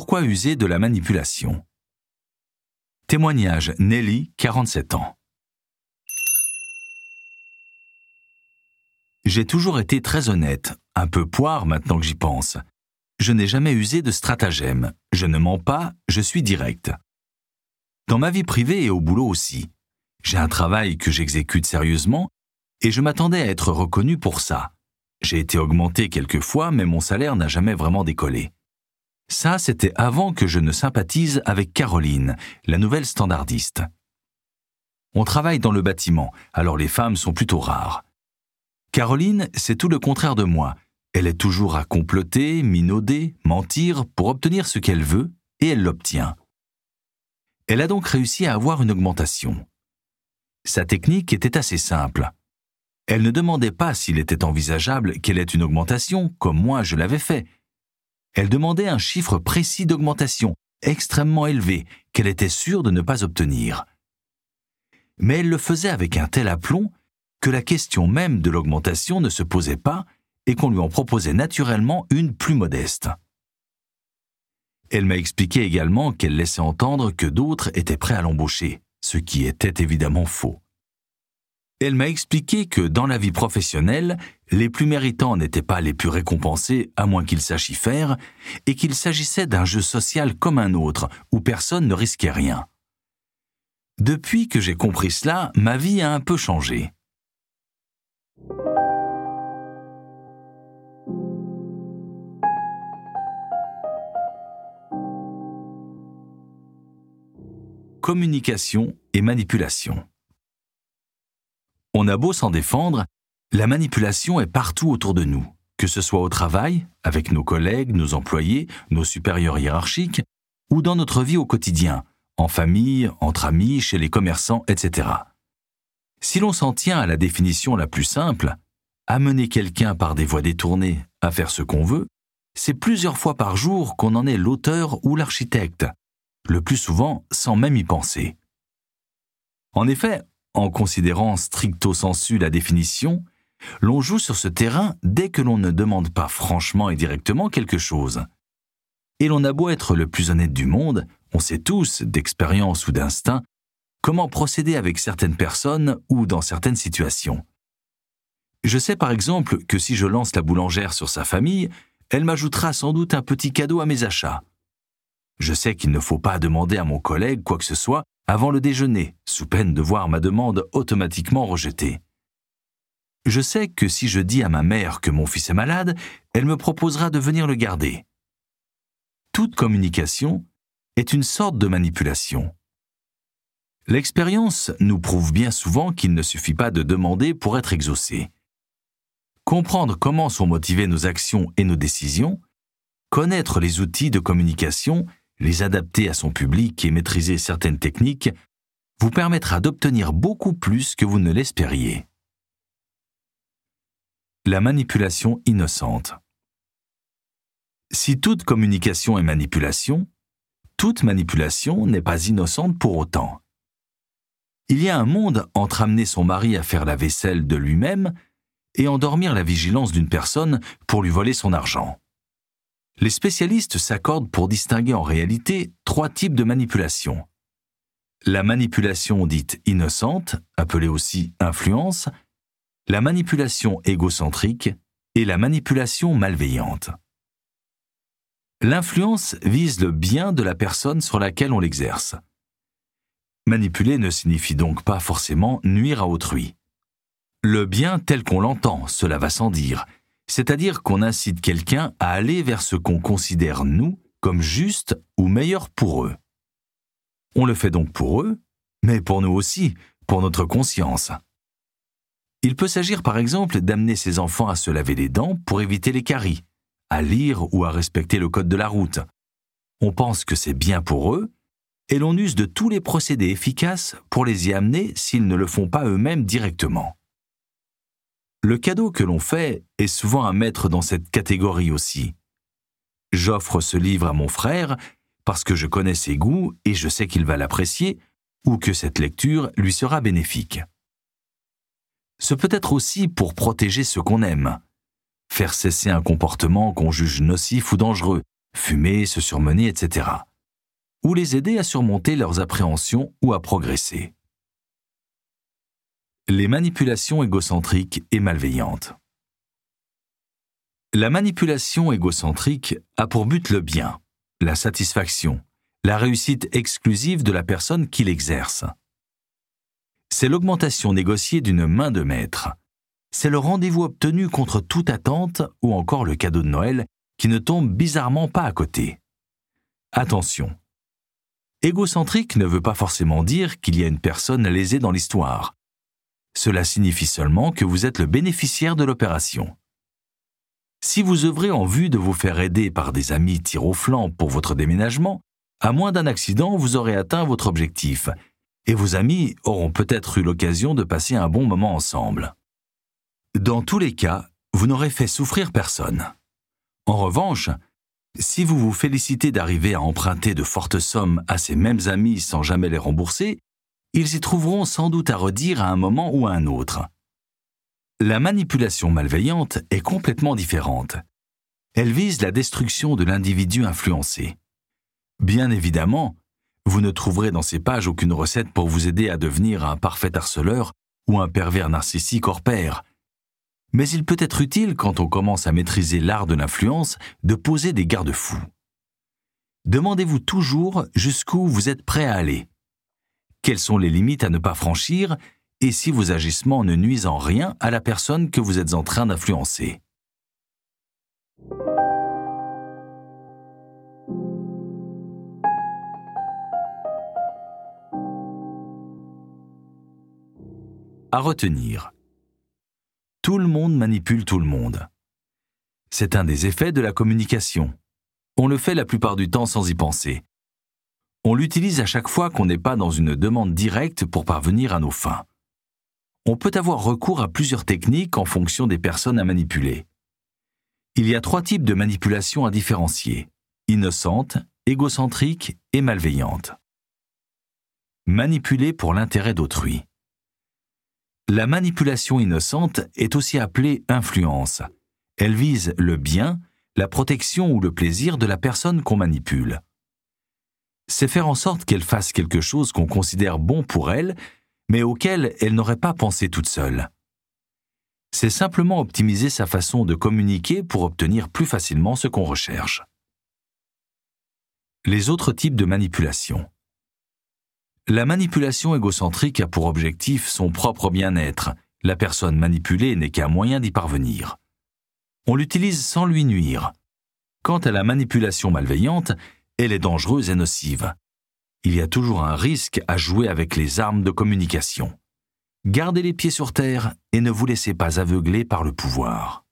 Pourquoi user de la manipulation? Témoignage Nelly, 47 ans. J'ai toujours été très honnête, un peu poire maintenant que j'y pense. Je n'ai jamais usé de stratagème, je ne mens pas, je suis direct. Dans ma vie privée et au boulot aussi. J'ai un travail que j'exécute sérieusement et je m'attendais à être reconnu pour ça. J'ai été augmenté quelques fois, mais mon salaire n'a jamais vraiment décollé. Ça, c'était avant que je ne sympathise avec Caroline, la nouvelle standardiste. On travaille dans le bâtiment, alors les femmes sont plutôt rares. Caroline, c'est tout le contraire de moi. Elle est toujours à comploter, minauder, mentir pour obtenir ce qu'elle veut, et elle l'obtient. Elle a donc réussi à avoir une augmentation. Sa technique était assez simple. Elle ne demandait pas s'il était envisageable qu'elle ait une augmentation, comme moi je l'avais fait. Elle demandait un chiffre précis d'augmentation, extrêmement élevé, qu'elle était sûre de ne pas obtenir. Mais elle le faisait avec un tel aplomb que la question même de l'augmentation ne se posait pas et qu'on lui en proposait naturellement une plus modeste. Elle m'a expliqué également qu'elle laissait entendre que d'autres étaient prêts à l'embaucher, ce qui était évidemment faux. Elle m'a expliqué que dans la vie professionnelle, les plus méritants n'étaient pas les plus récompensés à moins qu'ils sachent y faire, et qu'il s'agissait d'un jeu social comme un autre, où personne ne risquait rien. Depuis que j'ai compris cela, ma vie a un peu changé. communication et manipulation. On a beau s'en défendre, la manipulation est partout autour de nous, que ce soit au travail, avec nos collègues, nos employés, nos supérieurs hiérarchiques, ou dans notre vie au quotidien, en famille, entre amis, chez les commerçants, etc. Si l'on s'en tient à la définition la plus simple, amener quelqu'un par des voies détournées à faire ce qu'on veut, c'est plusieurs fois par jour qu'on en est l'auteur ou l'architecte, le plus souvent sans même y penser. En effet, en considérant stricto sensu la définition, l'on joue sur ce terrain dès que l'on ne demande pas franchement et directement quelque chose. Et l'on a beau être le plus honnête du monde, on sait tous, d'expérience ou d'instinct, comment procéder avec certaines personnes ou dans certaines situations. Je sais par exemple que si je lance la boulangère sur sa famille, elle m'ajoutera sans doute un petit cadeau à mes achats. Je sais qu'il ne faut pas demander à mon collègue quoi que ce soit avant le déjeuner, sous peine de voir ma demande automatiquement rejetée. Je sais que si je dis à ma mère que mon fils est malade, elle me proposera de venir le garder. Toute communication est une sorte de manipulation. L'expérience nous prouve bien souvent qu'il ne suffit pas de demander pour être exaucé. Comprendre comment sont motivées nos actions et nos décisions, connaître les outils de communication les adapter à son public et maîtriser certaines techniques vous permettra d'obtenir beaucoup plus que vous ne l'espériez. La manipulation innocente. Si toute communication est manipulation, toute manipulation n'est pas innocente pour autant. Il y a un monde entre amener son mari à faire la vaisselle de lui-même et endormir la vigilance d'une personne pour lui voler son argent. Les spécialistes s'accordent pour distinguer en réalité trois types de manipulation. La manipulation dite innocente, appelée aussi influence, la manipulation égocentrique et la manipulation malveillante. L'influence vise le bien de la personne sur laquelle on l'exerce. Manipuler ne signifie donc pas forcément nuire à autrui. Le bien tel qu'on l'entend, cela va sans dire, c'est-à-dire qu'on incite quelqu'un à aller vers ce qu'on considère, nous, comme juste ou meilleur pour eux. On le fait donc pour eux, mais pour nous aussi, pour notre conscience. Il peut s'agir par exemple d'amener ses enfants à se laver les dents pour éviter les caries, à lire ou à respecter le code de la route. On pense que c'est bien pour eux, et l'on use de tous les procédés efficaces pour les y amener s'ils ne le font pas eux-mêmes directement. Le cadeau que l'on fait est souvent à mettre dans cette catégorie aussi. J'offre ce livre à mon frère parce que je connais ses goûts et je sais qu'il va l'apprécier ou que cette lecture lui sera bénéfique. Ce peut être aussi pour protéger ce qu'on aime, faire cesser un comportement qu'on juge nocif ou dangereux, fumer, se surmener, etc. Ou les aider à surmonter leurs appréhensions ou à progresser. Les manipulations égocentriques et malveillantes. La manipulation égocentrique a pour but le bien, la satisfaction, la réussite exclusive de la personne qui l'exerce. C'est l'augmentation négociée d'une main de maître. C'est le rendez-vous obtenu contre toute attente ou encore le cadeau de Noël qui ne tombe bizarrement pas à côté. Attention. Égocentrique ne veut pas forcément dire qu'il y a une personne lésée dans l'histoire. Cela signifie seulement que vous êtes le bénéficiaire de l'opération. Si vous œuvrez en vue de vous faire aider par des amis tir au flanc pour votre déménagement, à moins d'un accident, vous aurez atteint votre objectif, et vos amis auront peut-être eu l'occasion de passer un bon moment ensemble. Dans tous les cas, vous n'aurez fait souffrir personne. En revanche, si vous vous félicitez d'arriver à emprunter de fortes sommes à ces mêmes amis sans jamais les rembourser, ils y trouveront sans doute à redire à un moment ou à un autre. La manipulation malveillante est complètement différente. Elle vise la destruction de l'individu influencé. Bien évidemment, vous ne trouverez dans ces pages aucune recette pour vous aider à devenir un parfait harceleur ou un pervers narcissique hors pair. Mais il peut être utile quand on commence à maîtriser l'art de l'influence de poser des garde-fous. Demandez-vous toujours jusqu'où vous êtes prêt à aller. Quelles sont les limites à ne pas franchir et si vos agissements ne nuisent en rien à la personne que vous êtes en train d'influencer? À retenir. Tout le monde manipule tout le monde. C'est un des effets de la communication. On le fait la plupart du temps sans y penser. On l'utilise à chaque fois qu'on n'est pas dans une demande directe pour parvenir à nos fins on peut avoir recours à plusieurs techniques en fonction des personnes à manipuler. Il y a trois types de manipulation à différencier innocente, égocentrique et malveillante. Manipuler pour l'intérêt d'autrui. La manipulation innocente est aussi appelée influence. Elle vise le bien, la protection ou le plaisir de la personne qu'on manipule. C'est faire en sorte qu'elle fasse quelque chose qu'on considère bon pour elle mais auquel elle n'aurait pas pensé toute seule. C'est simplement optimiser sa façon de communiquer pour obtenir plus facilement ce qu'on recherche. Les autres types de manipulation. La manipulation égocentrique a pour objectif son propre bien-être. La personne manipulée n'est qu'un moyen d'y parvenir. On l'utilise sans lui nuire. Quant à la manipulation malveillante, elle est dangereuse et nocive il y a toujours un risque à jouer avec les armes de communication. Gardez les pieds sur terre et ne vous laissez pas aveugler par le pouvoir.